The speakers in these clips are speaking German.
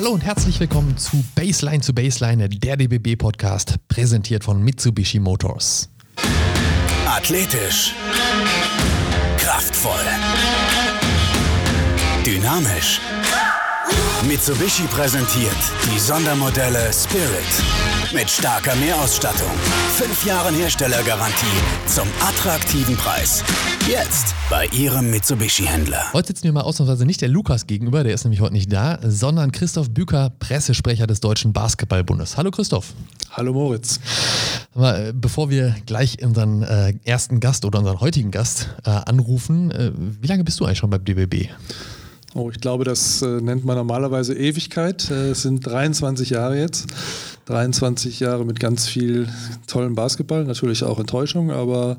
Hallo und herzlich willkommen zu Baseline zu Baseline, der DBB Podcast, präsentiert von Mitsubishi Motors. Athletisch. Kraftvoll. Dynamisch. Mitsubishi präsentiert die Sondermodelle Spirit mit starker Mehrausstattung, fünf Jahren Herstellergarantie zum attraktiven Preis. Jetzt bei Ihrem Mitsubishi-Händler. Heute sitzen wir mal ausnahmsweise nicht der Lukas gegenüber, der ist nämlich heute nicht da, sondern Christoph Büker, Pressesprecher des Deutschen Basketballbundes. Hallo Christoph. Hallo Moritz. Aber, äh, bevor wir gleich unseren äh, ersten Gast oder unseren heutigen Gast äh, anrufen, äh, wie lange bist du eigentlich schon beim DBB? Oh, ich glaube, das äh, nennt man normalerweise Ewigkeit. Äh, es sind 23 Jahre jetzt. 23 Jahre mit ganz viel tollem Basketball, natürlich auch Enttäuschung, aber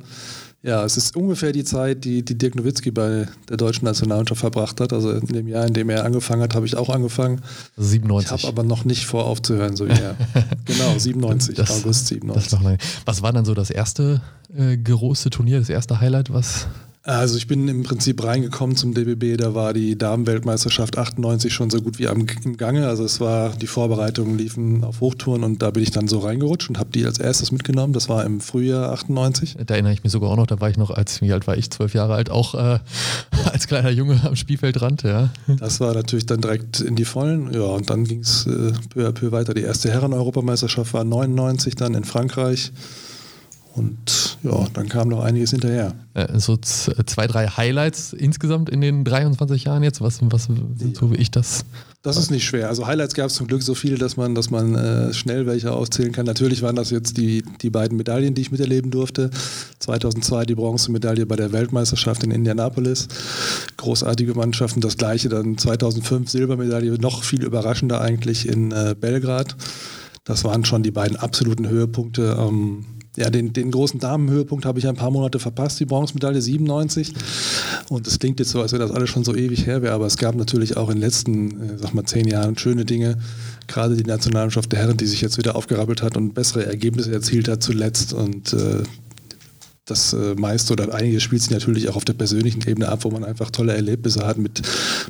ja, es ist ungefähr die Zeit, die, die Dirk Nowitzki bei der deutschen Nationalmannschaft verbracht hat. Also in dem Jahr, in dem er angefangen hat, habe ich auch angefangen. 97. Ich habe aber noch nicht vor aufzuhören, so wie er. genau, 97, Das- August 97. Das noch lange. Was war dann so das erste äh, große Turnier, das erste Highlight, was Also ich bin im Prinzip reingekommen zum DBB, da war die Damenweltmeisterschaft 98 schon so gut wie am, im Gange. Also es war, die Vorbereitungen liefen auf Hochtouren und da bin ich dann so reingerutscht und habe die als erstes mitgenommen. Das war im Frühjahr 98. Da erinnere ich mich sogar auch noch, da war ich noch, als, wie alt war ich, zwölf Jahre alt, auch äh, als kleiner Junge am Spielfeldrand, ja. Das war natürlich dann direkt in die Vollen. Ja, und dann ging es äh, peu à peu weiter. Die erste Herren-Europameisterschaft war 99 dann in Frankreich. Und ja, dann kam noch einiges hinterher. Äh, So z- zwei, drei Highlights insgesamt in den 23 Jahren jetzt. Was, was so wie ich das? Das ist nicht schwer. Also Highlights gab es zum Glück so viele, dass man, dass man äh, schnell welche auszählen kann. Natürlich waren das jetzt die, die beiden Medaillen, die ich miterleben durfte. 2002 die Bronzemedaille bei der Weltmeisterschaft in Indianapolis. Großartige Mannschaften. Das gleiche dann 2005 Silbermedaille, noch viel überraschender eigentlich in äh, Belgrad. Das waren schon die beiden absoluten Höhepunkte. Ähm, ja, den, den großen Damenhöhepunkt habe ich ein paar Monate verpasst, die Bronzemedaille 97. Und es klingt jetzt so, als wäre das alles schon so ewig her wäre, aber es gab natürlich auch in den letzten, äh, sag mal, zehn Jahren schöne Dinge. Gerade die Nationalmannschaft der Herren, die sich jetzt wieder aufgerappelt hat und bessere Ergebnisse erzielt hat zuletzt. Und äh, das äh, meiste oder einiges spielt sich natürlich auch auf der persönlichen Ebene ab, wo man einfach tolle Erlebnisse hat mit,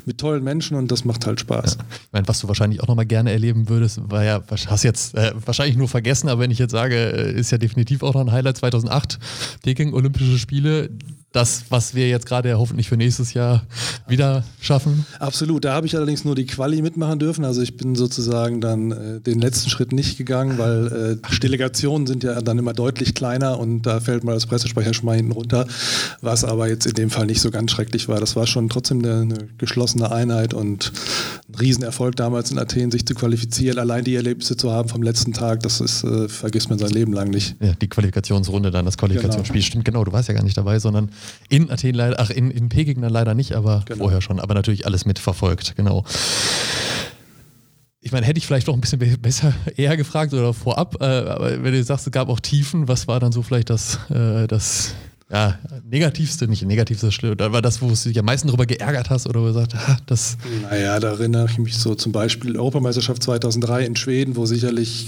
mit tollen Menschen und das macht halt Spaß. Ich meine, was du wahrscheinlich auch nochmal gerne erleben würdest, war ja, hast jetzt äh, wahrscheinlich nur vergessen, aber wenn ich jetzt sage, äh, ist ja definitiv auch noch ein Highlight 2008, Peking Olympische Spiele. Das, was wir jetzt gerade hoffentlich für nächstes Jahr wieder schaffen. Absolut, da habe ich allerdings nur die Quali mitmachen dürfen. Also ich bin sozusagen dann äh, den letzten Schritt nicht gegangen, weil äh, Delegationen sind ja dann immer deutlich kleiner und da fällt mal das Pressesprecher schon mal hinten runter. Was aber jetzt in dem Fall nicht so ganz schrecklich war. Das war schon trotzdem eine, eine geschlossene Einheit und ein Riesenerfolg damals in Athen, sich zu qualifizieren, allein die Erlebnisse zu haben vom letzten Tag, das ist, äh, vergisst man sein Leben lang nicht. Ja, die Qualifikationsrunde dann, das Qualifikationsspiel. Stimmt, genau, du warst ja gar nicht dabei, sondern in Athen leider, ach, in, in Peking dann leider nicht, aber Genau. vorher schon. Aber natürlich alles mitverfolgt, genau. Ich meine, hätte ich vielleicht noch ein bisschen be- besser eher gefragt oder vorab, äh, aber wenn du sagst, es gab auch Tiefen, was war dann so vielleicht das, äh, das ja, negativste, nicht negativste, schlimm, da war das, wo du dich am meisten darüber geärgert hast oder wo du sagst, ah, das, Naja, da erinnere ich mich so zum Beispiel Europameisterschaft 2003 in Schweden, wo sicherlich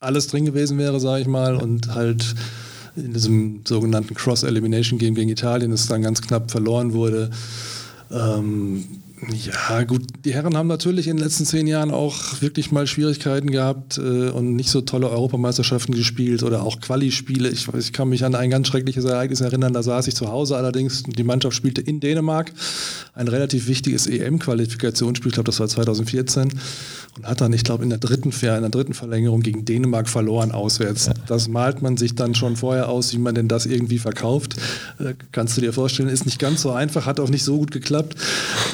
alles drin gewesen wäre, sage ich mal, und halt in diesem sogenannten Cross-Elimination-Game gegen Italien es dann ganz knapp verloren wurde. Ähm, ja, gut, die Herren haben natürlich in den letzten zehn Jahren auch wirklich mal Schwierigkeiten gehabt äh, und nicht so tolle Europameisterschaften gespielt oder auch Quali-Spiele. Ich, ich kann mich an ein ganz schreckliches Ereignis erinnern, da saß ich zu Hause allerdings, die Mannschaft spielte in Dänemark ein relativ wichtiges EM-Qualifikationsspiel, ich glaube, das war 2014 und hat dann, ich glaube, in der dritten Ver in der dritten Verlängerung gegen Dänemark verloren auswärts. Das malt man sich dann schon vorher aus, wie man denn das irgendwie verkauft. Äh, kannst du dir vorstellen, ist nicht ganz so einfach, hat auch nicht so gut geklappt.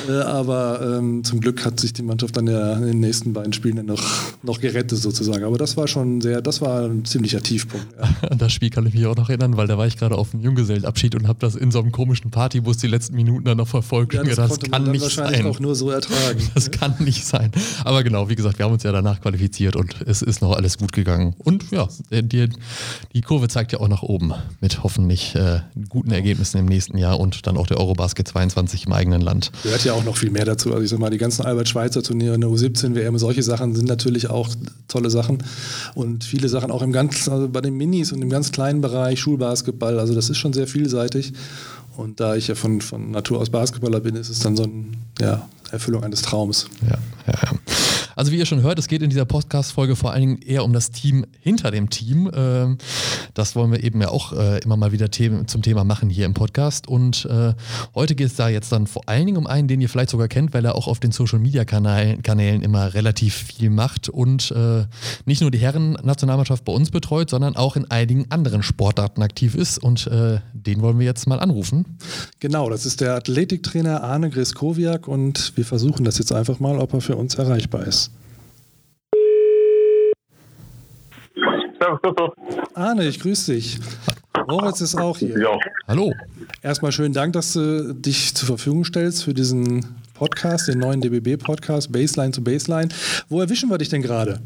Äh, aber ähm, zum Glück hat sich die Mannschaft dann ja in den nächsten beiden Spielen dann noch, noch gerettet sozusagen. Aber das war schon sehr, das war ein ziemlicher Tiefpunkt. Ja. an das Spiel kann ich mich auch noch erinnern, weil da war ich gerade auf dem Junggesellenabschied und habe das in so einem komischen Partybus die letzten Minuten dann noch verfolgt Ja, das das man kann nicht wahrscheinlich sein. auch nur so ertragen. Das kann nicht sein. Aber genau, wie gesagt, wir haben uns ja danach qualifiziert und es ist noch alles gut gegangen. Und ja, die, die Kurve zeigt ja auch nach oben mit hoffentlich äh, guten Ergebnissen im nächsten Jahr und dann auch der Eurobasket 22 im eigenen Land. Gehört ja auch noch viel mehr dazu. Also ich sag mal, die ganzen Albert-Schweitzer-Turniere, eine U17-WM, solche Sachen sind natürlich auch tolle Sachen. Und viele Sachen auch im ganz, also bei den Minis und im ganz kleinen Bereich, Schulbasketball, also das ist schon sehr vielseitig. Und da ich ja von, von Natur aus Basketballer bin, ist es dann so eine ja, Erfüllung eines Traums. Ja, ja, ja. Also wie ihr schon hört, es geht in dieser Podcast-Folge vor allen Dingen eher um das Team hinter dem Team. Ähm, das wollen wir eben ja auch äh, immer mal wieder zum Thema machen hier im Podcast. Und äh, heute geht es da jetzt dann vor allen Dingen um einen, den ihr vielleicht sogar kennt, weil er auch auf den Social-Media-Kanälen immer relativ viel macht und äh, nicht nur die Herren-Nationalmannschaft bei uns betreut, sondern auch in einigen anderen Sportarten aktiv ist. Und den wollen wir jetzt mal anrufen. Genau, das ist der Athletiktrainer Arne Griskowiak und wir versuchen das jetzt einfach mal, ob er für uns erreichbar ist. Arne, ich grüße dich. Moritz ist auch hier. Ja. Hallo. Erstmal schönen Dank, dass du dich zur Verfügung stellst für diesen Podcast, den neuen DBB-Podcast, Baseline zu Baseline. Wo erwischen wir dich denn gerade?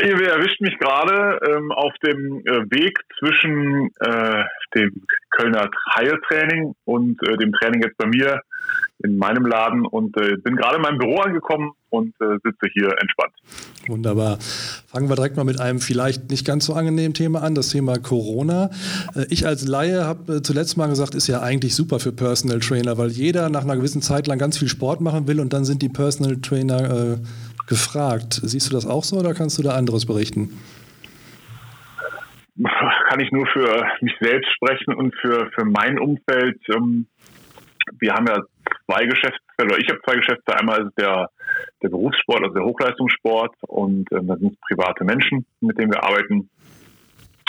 Ihr erwischt mich gerade ähm, auf dem äh, Weg zwischen äh, dem Kölner Heiltraining und äh, dem Training jetzt bei mir in meinem Laden und äh, bin gerade in meinem Büro angekommen und äh, sitze hier entspannt. Wunderbar. Fangen wir direkt mal mit einem vielleicht nicht ganz so angenehmen Thema an, das Thema Corona. Äh, ich als Laie habe äh, zuletzt mal gesagt, ist ja eigentlich super für Personal Trainer, weil jeder nach einer gewissen Zeit lang ganz viel Sport machen will und dann sind die Personal Trainer äh, gefragt. Siehst du das auch so oder kannst du da anderes berichten? Kann ich nur für mich selbst sprechen und für, für mein Umfeld. Ähm, wir haben ja zwei Geschäftsfelder, oder ich habe zwei Geschäfte. Einmal ist der, der Berufssport, also der Hochleistungssport und äh, da sind es private Menschen, mit denen wir arbeiten.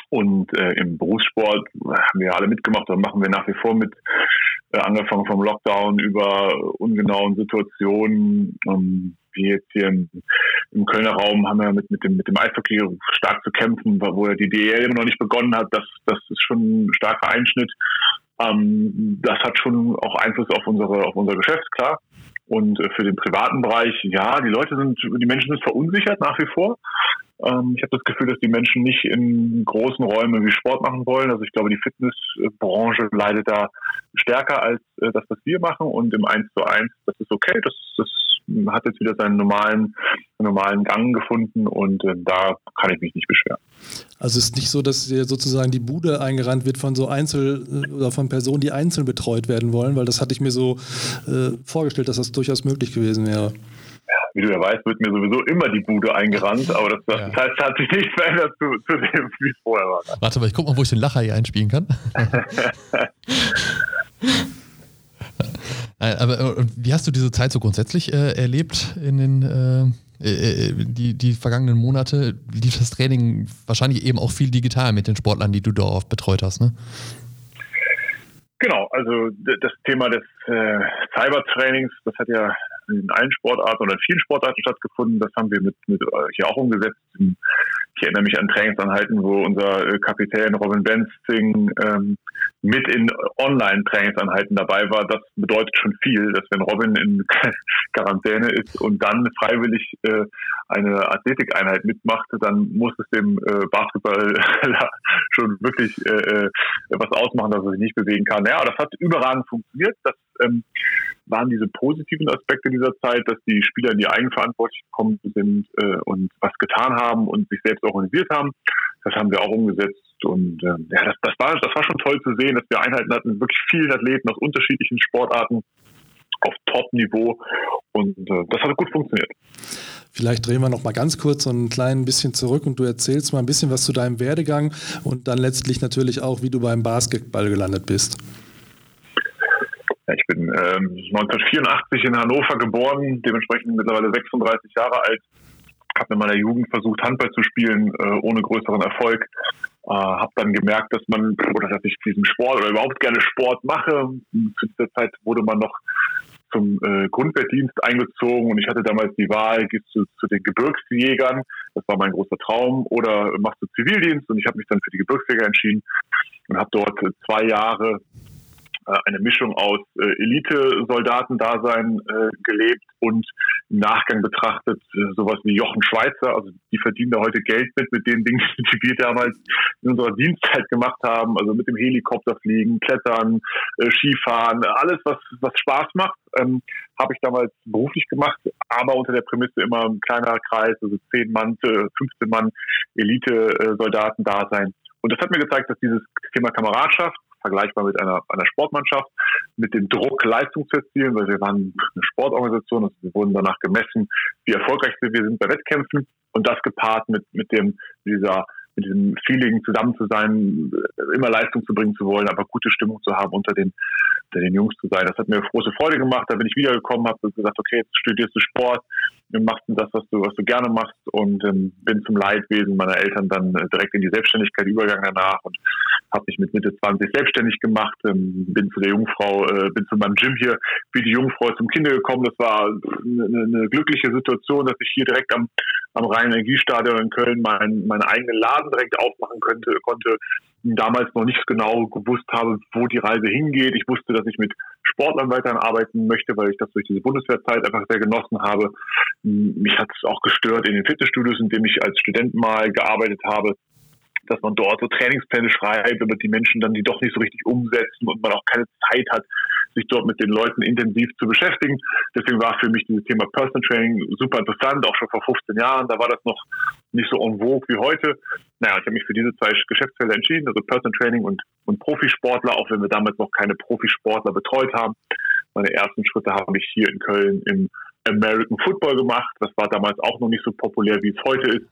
Und äh, im Berufssport haben wir alle mitgemacht und machen wir nach wie vor mit, äh, angefangen vom Lockdown über ungenauen Situationen. Ähm, wie jetzt hier im, im, Kölner Raum haben wir mit, mit, dem, mit dem Eishockey stark zu kämpfen, wo ja die DL immer noch nicht begonnen hat. Das, das ist schon ein starker Einschnitt. Ähm, das hat schon auch Einfluss auf unsere, auf unser Geschäft, klar. Und äh, für den privaten Bereich, ja, die Leute sind, die Menschen sind verunsichert nach wie vor. Ähm, ich habe das Gefühl, dass die Menschen nicht in großen Räumen wie Sport machen wollen. Also ich glaube, die Fitnessbranche leidet da stärker als äh, das, was wir machen. Und im 1 zu 1, das ist okay. Das, das hat jetzt wieder seinen normalen, normalen Gang gefunden und äh, da kann ich mich nicht beschweren. Also es ist nicht so, dass dir sozusagen die Bude eingerannt wird von so Einzel- oder von Personen, die einzeln betreut werden wollen, weil das hatte ich mir so äh, vorgestellt, dass das durchaus möglich gewesen wäre wie du ja weißt, wird mir sowieso immer die Bude eingerannt, aber das, das, ja. das heißt, hat sich nicht verändert zu, zu dem, wie es vorher war. Warte mal, ich guck mal, wo ich den Lacher hier einspielen kann. aber wie hast du diese Zeit so grundsätzlich äh, erlebt in den äh, äh, die, die vergangenen Monate? Lief das Training wahrscheinlich eben auch viel digital mit den Sportlern, die du dort betreut hast, ne? Genau, also das Thema des äh, Cybertrainings, das hat ja in allen Sportarten oder in vielen Sportarten stattgefunden. Das haben wir mit, mit äh, hier auch umgesetzt. Ich erinnere mich an Trainingsanhalten, wo unser äh, Kapitän Robin Benzing ähm, mit in Online-Trainingsanhalten dabei war. Das bedeutet schon viel, dass wenn Robin in Quarantäne ist und dann freiwillig äh, eine Athletikeinheit mitmacht, dann muss es dem äh, Basketball schon wirklich äh, äh, was ausmachen, dass er sich nicht bewegen kann. Ja, das hat überragend funktioniert. Das ähm, waren diese positiven Aspekte dieser Zeit, dass die Spieler in die Eigenverantwortung gekommen sind äh, und was getan haben und sich selbst organisiert haben. Das haben wir auch umgesetzt und äh, ja, das, das, war, das war schon toll zu sehen, dass wir Einheiten hatten mit wirklich vielen Athleten aus unterschiedlichen Sportarten auf Top-Niveau und äh, das hat gut funktioniert. Vielleicht drehen wir noch mal ganz kurz so ein klein bisschen zurück und du erzählst mal ein bisschen was zu deinem Werdegang und dann letztlich natürlich auch, wie du beim Basketball gelandet bist. Ja, ich bin ähm, 1984 in Hannover geboren, dementsprechend mittlerweile 36 Jahre alt. Habe in meiner Jugend versucht, Handball zu spielen, äh, ohne größeren Erfolg. Äh, habe dann gemerkt, dass man oder dass ich diesen Sport oder überhaupt gerne Sport mache. Zu dieser Zeit wurde man noch zum äh, Grundwehrdienst eingezogen und ich hatte damals die Wahl, gehst du zu den Gebirgsjägern, das war mein großer Traum, oder machst du Zivildienst und ich habe mich dann für die Gebirgsjäger entschieden und habe dort zwei Jahre eine Mischung aus äh, Elite-Soldatendasein äh, gelebt und im Nachgang betrachtet äh, sowas wie Jochen Schweizer, also die verdienen da heute Geld mit, mit den Dingen, die wir damals in unserer Dienstzeit gemacht haben, also mit dem Helikopter fliegen, Klettern, äh, Skifahren, alles, was, was Spaß macht, ähm, habe ich damals beruflich gemacht, aber unter der Prämisse immer ein kleiner Kreis, also 10 Mann, 15 Mann Elite-Soldaten da sein. Und das hat mir gezeigt, dass dieses Thema Kameradschaft vergleichbar mit einer, einer Sportmannschaft, mit dem Druck, Leistung zu erzielen, weil wir waren eine Sportorganisation, also wir wurden danach gemessen, wie erfolgreich wir sind bei Wettkämpfen und das gepaart mit, mit dem, dieser mit diesem Feeling zusammen zu sein, immer Leistung zu bringen zu wollen, aber gute Stimmung zu haben unter den, unter den Jungs zu sein. Das hat mir große Freude gemacht. Da bin ich wiedergekommen, habe gesagt, okay, jetzt studierst du Sport, machst du das, was du, was du gerne machst und ähm, bin zum Leidwesen meiner Eltern dann äh, direkt in die Selbstständigkeit übergegangen danach und habe mich mit Mitte 20 selbstständig gemacht, ähm, bin zu der Jungfrau, äh, bin zu meinem Gym hier wie die Jungfrau zum Kinder gekommen. Das war eine, eine glückliche Situation, dass ich hier direkt am, am Rhein-Energiestadion in Köln meinen mein eigenen Laden direkt aufmachen könnte, konnte damals noch nicht genau gewusst habe, wo die Reise hingeht. Ich wusste, dass ich mit Sportlern weiterhin arbeiten möchte, weil ich das durch diese Bundeswehrzeit einfach sehr genossen habe. Mich hat es auch gestört in den Fitnessstudios, in dem ich als Student mal gearbeitet habe dass man dort so Trainingspläne schreibt, aber die Menschen dann die doch nicht so richtig umsetzen und man auch keine Zeit hat, sich dort mit den Leuten intensiv zu beschäftigen. Deswegen war für mich dieses Thema Personal Training super interessant, auch schon vor 15 Jahren. Da war das noch nicht so en vogue wie heute. Naja, ich habe mich für diese zwei Geschäftsfelder entschieden, also Personal Training und, und Profisportler, auch wenn wir damals noch keine Profisportler betreut haben. Meine ersten Schritte habe ich hier in Köln im American Football gemacht. Das war damals auch noch nicht so populär, wie es heute ist.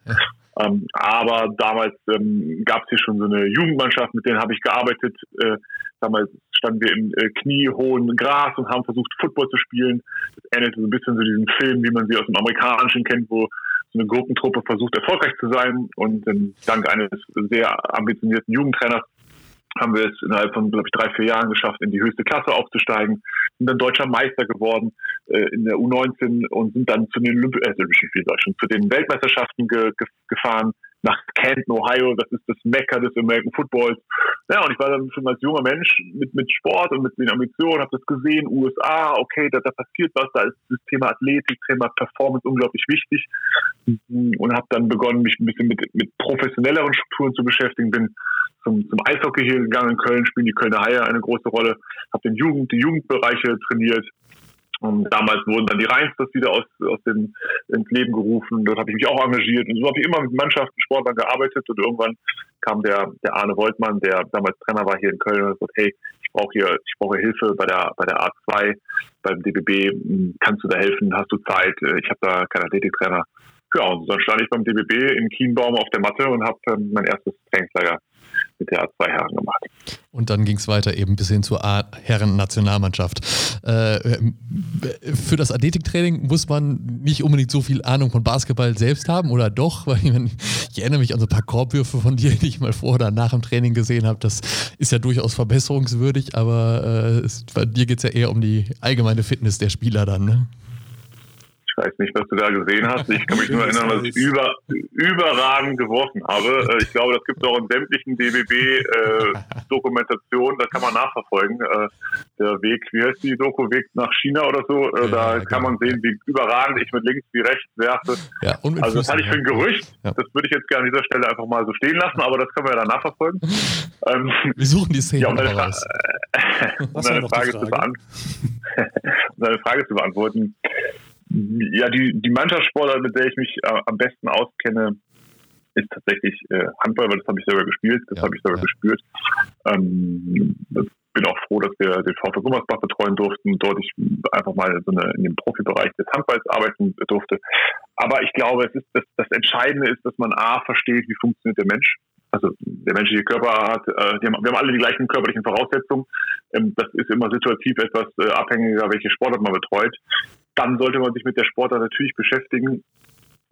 Ähm, aber damals ähm, gab es hier schon so eine Jugendmannschaft, mit denen habe ich gearbeitet. Äh, damals standen wir im äh, kniehohen Gras und haben versucht, Football zu spielen. Das ähnelte so ein bisschen so diesen Film, wie man sie aus dem Amerikanischen kennt, wo so eine Gruppentruppe versucht, erfolgreich zu sein. Und ähm, dank eines sehr ambitionierten Jugendtrainers haben wir es innerhalb von, glaube ich, drei, vier Jahren geschafft, in die höchste Klasse aufzusteigen, sind dann deutscher Meister geworden äh, in der U19 und sind dann zu den, Olymp äh, zu den Weltmeisterschaften ge ge gefahren, nach Canton, Ohio, das ist das Mekka des American Footballs. Ja, und ich war dann schon als junger Mensch mit, mit Sport und mit den Ambitionen, habe das gesehen, USA, okay, da, da passiert was, da ist das Thema Athletik, Thema Performance unglaublich wichtig und habe dann begonnen, mich ein bisschen mit, mit professionelleren Strukturen zu beschäftigen, bin zum, zum Eishockey hier gegangen in Köln, spielen die Kölner Haie eine große Rolle, habe den Jugend, die Jugendbereiche trainiert, und damals wurden dann die Rheinsters wieder aus, aus dem, ins Leben gerufen. Dort habe ich mich auch engagiert. Und so habe ich immer mit Mannschaften, Sportlern gearbeitet. Und irgendwann kam der, der Arne Woltmann, der damals Trainer war hier in Köln, und sagt, hey, ich brauche hier, ich brauche Hilfe bei der, bei der A2, beim DBB. Kannst du da helfen? Hast du Zeit? Ich habe da keinen Athletiktrainer. Ja, und dann stand ich beim DBB in Kienbaum auf der Matte und habe ähm, mein erstes Trainingslager mit der A2 Herren gemacht. Und dann ging es weiter eben bis hin zur A-Herren-Nationalmannschaft. Äh, für das Athletiktraining muss man nicht unbedingt so viel Ahnung von Basketball selbst haben oder doch? Weil ich, ich erinnere mich an so ein paar Korbwürfe von dir, die ich mal vor oder nach dem Training gesehen habe. Das ist ja durchaus verbesserungswürdig, aber äh, bei dir geht es ja eher um die allgemeine Fitness der Spieler dann. Ne? Ich weiß nicht, was du da gesehen hast. Ich kann mich nur erinnern, dass ich über, überragend geworfen habe. Äh, ich glaube, das gibt es auch in sämtlichen DBB-Dokumentationen. Äh, da kann man nachverfolgen. Äh, der Weg, wie heißt die Doku? Weg nach China oder so. Äh, da ja, kann man sehen, wie überragend ich mit links wie rechts werfe. Ja, also das hatte ich für ein Gerücht. Ja. Das würde ich jetzt gerne an dieser Stelle einfach mal so stehen lassen, aber das können wir ja dann nachverfolgen. Ähm, wir suchen die Szene ja, um deine, Fra um deine Frage, Frage? Zu um deine Frage zu beantworten ja, die, die Mannschaftssportart, mit der ich mich äh, am besten auskenne, ist tatsächlich äh, Handball, weil das habe ich selber gespielt, das ja, habe ich selber ja. gespürt. Ähm, bin auch froh, dass wir den VfL Gummersbach betreuen durften und dort ich einfach mal so eine, in dem Profibereich des Handballs arbeiten durfte. Aber ich glaube, es ist das, das Entscheidende ist, dass man A versteht, wie funktioniert der Mensch. Also der menschliche Körper hat, äh, haben, wir haben alle die gleichen körperlichen Voraussetzungen. Ähm, das ist immer situativ etwas äh, abhängiger, welche Sportart man betreut dann sollte man sich mit der Sportart natürlich beschäftigen.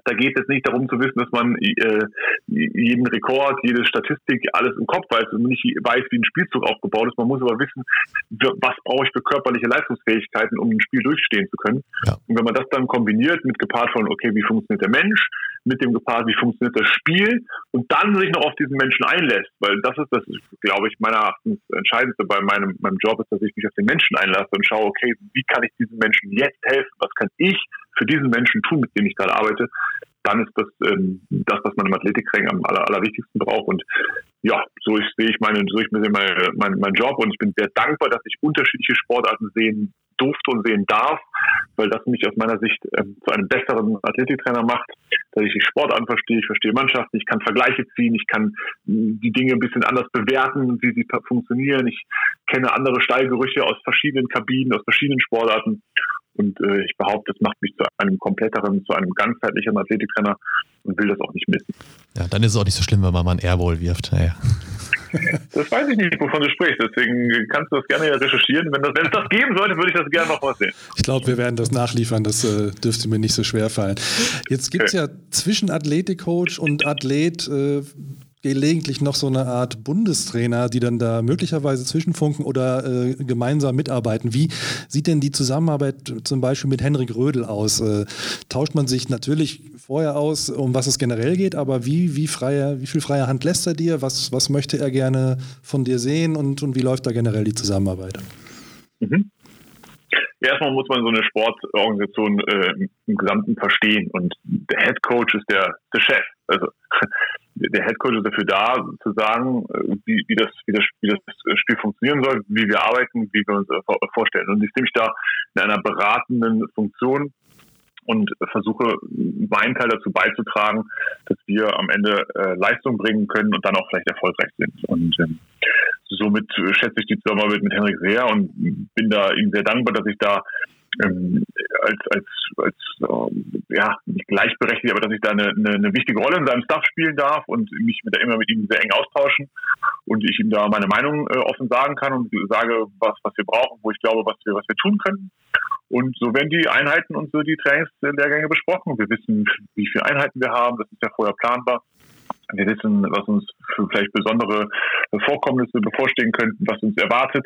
Da geht es nicht darum zu wissen, dass man äh, jeden Rekord, jede Statistik, alles im Kopf weiß und nicht weiß, wie ein Spielzug aufgebaut ist. Man muss aber wissen, was brauche ich für körperliche Leistungsfähigkeiten, um ein Spiel durchstehen zu können. Ja. Und wenn man das dann kombiniert mit gepaart von, okay, wie funktioniert der Mensch, mit dem gepaart, wie funktioniert das Spiel und dann sich noch auf diesen Menschen einlässt, weil das ist das, glaube ich, meiner Erachtens Entscheidendste bei meinem, meinem Job ist, dass ich mich auf den Menschen einlasse und schaue, okay, wie kann ich diesem Menschen jetzt helfen? Was kann ich für diesen Menschen tun, mit dem ich gerade arbeite? Dann ist das ähm, das, was man im Athletikring am aller, allerwichtigsten braucht. Und ja, so ich, sehe ich meine, so ich sehe meine, mein, mein Job und ich bin sehr dankbar, dass ich unterschiedliche Sportarten sehen durfte und sehen darf, weil das mich aus meiner Sicht ähm, zu einem besseren Athletiktrainer macht, dass ich die Sportarten verstehe, ich verstehe Mannschaften, ich kann Vergleiche ziehen, ich kann die Dinge ein bisschen anders bewerten, wie sie funktionieren. Ich kenne andere Stallgerüche aus verschiedenen Kabinen, aus verschiedenen Sportarten. Und äh, ich behaupte, das macht mich zu einem kompletteren, zu einem ganzheitlicheren Athletiktrainer und will das auch nicht missen. Ja, dann ist es auch nicht so schlimm, wenn man mal einen Airball wirft. Naja. Das weiß ich nicht, wovon du sprichst. Deswegen kannst du das gerne recherchieren. Wenn, das, wenn es das geben sollte, würde ich das gerne noch mal sehen. Ich glaube, wir werden das nachliefern. Das äh, dürfte mir nicht so schwer fallen. Jetzt gibt es okay. ja zwischen Athletikcoach und Athlet äh, gelegentlich noch so eine Art Bundestrainer, die dann da möglicherweise zwischenfunken oder äh, gemeinsam mitarbeiten. Wie sieht denn die Zusammenarbeit zum Beispiel mit Henrik Rödel aus? Äh, tauscht man sich natürlich vorher aus, um was es generell geht, aber wie, wie, freie, wie viel freie Hand lässt er dir? Was, was möchte er gerne von dir sehen und, und wie läuft da generell die Zusammenarbeit? Mhm. Erstmal muss man so eine Sportorganisation äh, im Gesamten verstehen und der Head Coach ist der, der Chef. Also der Head Coach ist dafür da, zu sagen, wie, wie, das, wie, das, wie das Spiel funktionieren soll, wie wir arbeiten, wie wir uns vorstellen. Und ich sehe mich da in einer beratenden Funktion und versuche meinen Teil dazu beizutragen, dass wir am Ende äh, Leistung bringen können und dann auch vielleicht erfolgreich sind. Und ähm, somit schätze ich die Zusammenarbeit mit Henrik sehr und bin da ihm sehr dankbar, dass ich da ähm, als, als, als ähm, ja, nicht gleichberechtigt, aber dass ich da eine, eine, eine, wichtige Rolle in seinem Staff spielen darf und mich mit, immer mit ihm sehr eng austauschen und ich ihm da meine Meinung äh, offen sagen kann und sage, was, was wir brauchen, wo ich glaube, was wir, was wir tun können. Und so werden die Einheiten und so die Trainingslehrgänge besprochen. Wir wissen, wie viele Einheiten wir haben, das ist ja vorher planbar. Wir wissen, was uns für vielleicht besondere Vorkommnisse bevorstehen könnten, was uns erwartet.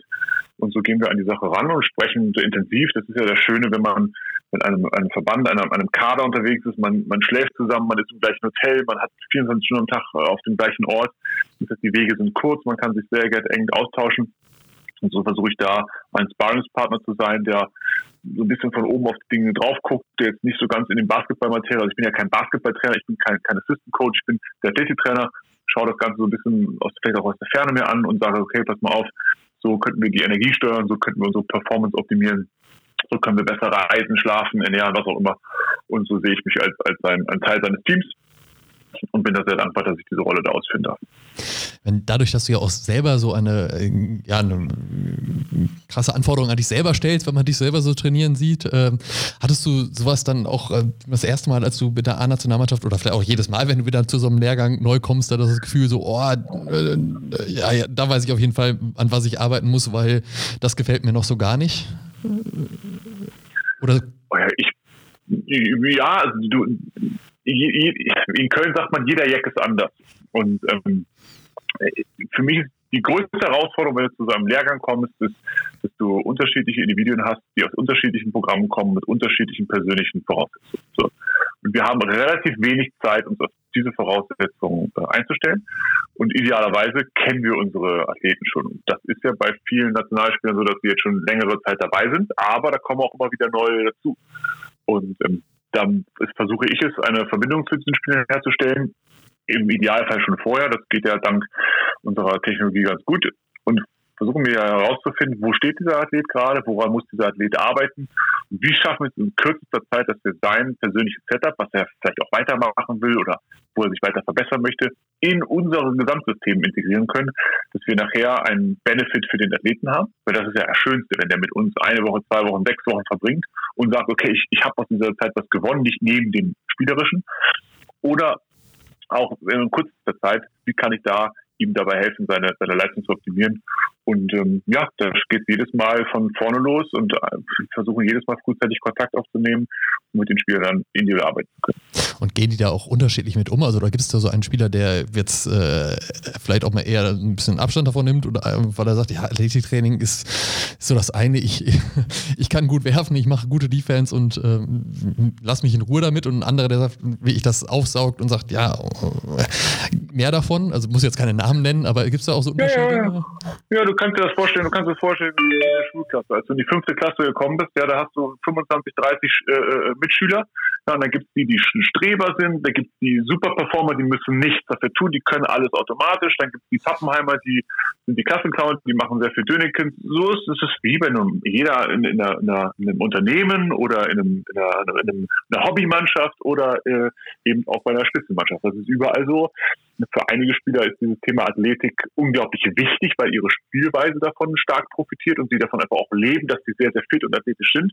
Und so gehen wir an die Sache ran und sprechen so intensiv. Das ist ja das Schöne, wenn man mit einem, einem Verband, einem, einem Kader unterwegs ist. Man, man schläft zusammen, man ist im gleichen Hotel, man hat 24 Stunden am Tag auf dem gleichen Ort. Das heißt, die Wege sind kurz, man kann sich sehr eng austauschen. Und so versuche ich da ein Sparringspartner zu sein, der so ein bisschen von oben auf die Dinge drauf guckt, der jetzt nicht so ganz in den Basketballmaterial, also ich bin ja kein Basketballtrainer, ich bin kein, kein Assistant Coach, ich bin der Athletiktrainer, schaue das Ganze so ein bisschen aus, vielleicht auch aus der Ferne mir an und sage, okay, pass mal auf, so könnten wir die Energie steuern, so könnten wir unsere Performance optimieren, so können wir besser reisen, schlafen, ernähren, was auch immer. Und so sehe ich mich als, als ein, ein Teil seines Teams und bin da sehr dankbar, dass ich diese Rolle da ausführen darf. Wenn dadurch, dass du ja auch selber so eine, äh, ja, eine krasse Anforderung an dich selber stellst, wenn man dich selber so trainieren sieht, äh, hattest du sowas dann auch äh, das erste Mal, als du mit der A-Nationalmannschaft oder vielleicht auch jedes Mal, wenn du wieder zu so einem Lehrgang neu kommst, da das Gefühl so, oh, äh, ja, ja, da weiß ich auf jeden Fall, an was ich arbeiten muss, weil das gefällt mir noch so gar nicht? Oder? Oh ja, ich, ja, also du, in Köln sagt man, jeder Jack ist anders. Und ähm, für mich ist die größte Herausforderung, wenn du zu so einem Lehrgang kommst, ist, dass du unterschiedliche Individuen hast, die aus unterschiedlichen Programmen kommen, mit unterschiedlichen persönlichen Voraussetzungen. So. Und wir haben relativ wenig Zeit, uns auf diese Voraussetzungen äh, einzustellen. Und idealerweise kennen wir unsere Athleten schon. Und das ist ja bei vielen Nationalspielern so, dass sie jetzt schon längere Zeit dabei sind, aber da kommen auch immer wieder neue dazu. Und ähm, dann versuche ich es, eine Verbindung zu diesen Spielern herzustellen. Im Idealfall schon vorher. Das geht ja dank unserer Technologie ganz gut. Und versuchen wir herauszufinden, wo steht dieser Athlet gerade, woran muss dieser Athlet arbeiten und wie schaffen wir es in kürzester Zeit, dass wir sein persönliches Setup, was er vielleicht auch weitermachen will oder wo er sich weiter verbessern möchte, in unser Gesamtsystem integrieren können, dass wir nachher einen Benefit für den Athleten haben, weil das ist ja das Schönste, wenn der mit uns eine Woche, zwei Wochen, sechs Wochen verbringt und sagt, okay, ich, ich habe aus dieser Zeit was gewonnen, nicht neben dem Spielerischen. Oder auch in kurzer Zeit, wie kann ich da ihm dabei helfen, seine, seine Leistung zu optimieren. Und ähm, ja, das geht jedes Mal von vorne los und äh, versuchen jedes Mal frühzeitig Kontakt aufzunehmen, um mit den Spielern dann individuell arbeiten zu können. Und gehen die da auch unterschiedlich mit um? Also da gibt es da so einen Spieler, der jetzt äh, vielleicht auch mal eher ein bisschen Abstand davon nimmt oder äh, weil er sagt, ja, Athletiktraining ist, ist so das eine, ich, ich kann gut werfen, ich mache gute Defense und äh, lass mich in Ruhe damit und ein anderer, der sagt, wie ich das aufsaugt und sagt, ja, mehr davon, also muss jetzt keine Namen nennen, aber gibt es da auch so Unterschiede? Ja, ja, ja. ja, du kannst dir das vorstellen, du kannst dir das vorstellen wie in der Schulklasse. Als du in die fünfte Klasse gekommen bist, ja, da hast du 25, 30 äh, äh, Mitschüler. Ja, und dann gibt es die, die Streber sind, da gibt es die Superperformer, die müssen nichts dafür tun, die können alles automatisch. Dann gibt es die Pappenheimer, die sind die Klassenclowns, die machen sehr viel Dönekens. So ist es wie einem, jeder in, in, einer, in, einem Unternehmen oder in, einem, in, einer, in einer Hobbymannschaft oder äh, eben auch bei einer Spitzenmannschaft. Das ist überall so. Für einige Spieler ist dieses Thema Athletik unglaublich wichtig, weil ihre Spielweise davon stark profitiert und sie davon einfach auch leben, dass sie sehr, sehr fit und athletisch sind.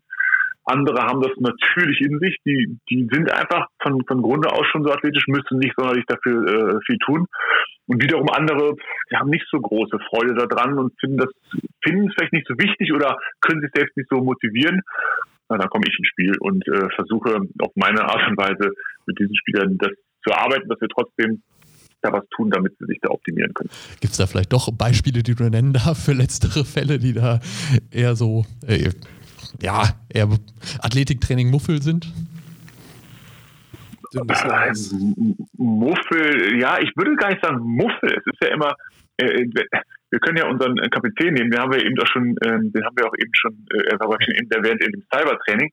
Andere haben das natürlich in sich, die, die sind einfach von, von Grunde aus schon so athletisch, müssen nicht sonderlich dafür äh, viel tun. Und wiederum andere, die haben nicht so große Freude daran und finden das, finden es vielleicht nicht so wichtig oder können sich selbst nicht so motivieren. Na, dann komme ich ins Spiel und äh, versuche auf meine Art und Weise mit diesen Spielern das zu arbeiten, dass wir trotzdem da was tun, damit sie sich da optimieren können. Gibt es da vielleicht doch Beispiele, die du nennen darfst für letztere Fälle, die da eher so, äh, ja, eher Athletiktraining Muffel sind? Muffel, ja, ich würde gar nicht sagen Muffel. Es ist ja immer, äh, wir können ja unseren Kapitän nehmen, den haben wir eben auch schon, äh, den haben wir auch eben schon, äh, war schon eben erwähnt in dem Cybertraining.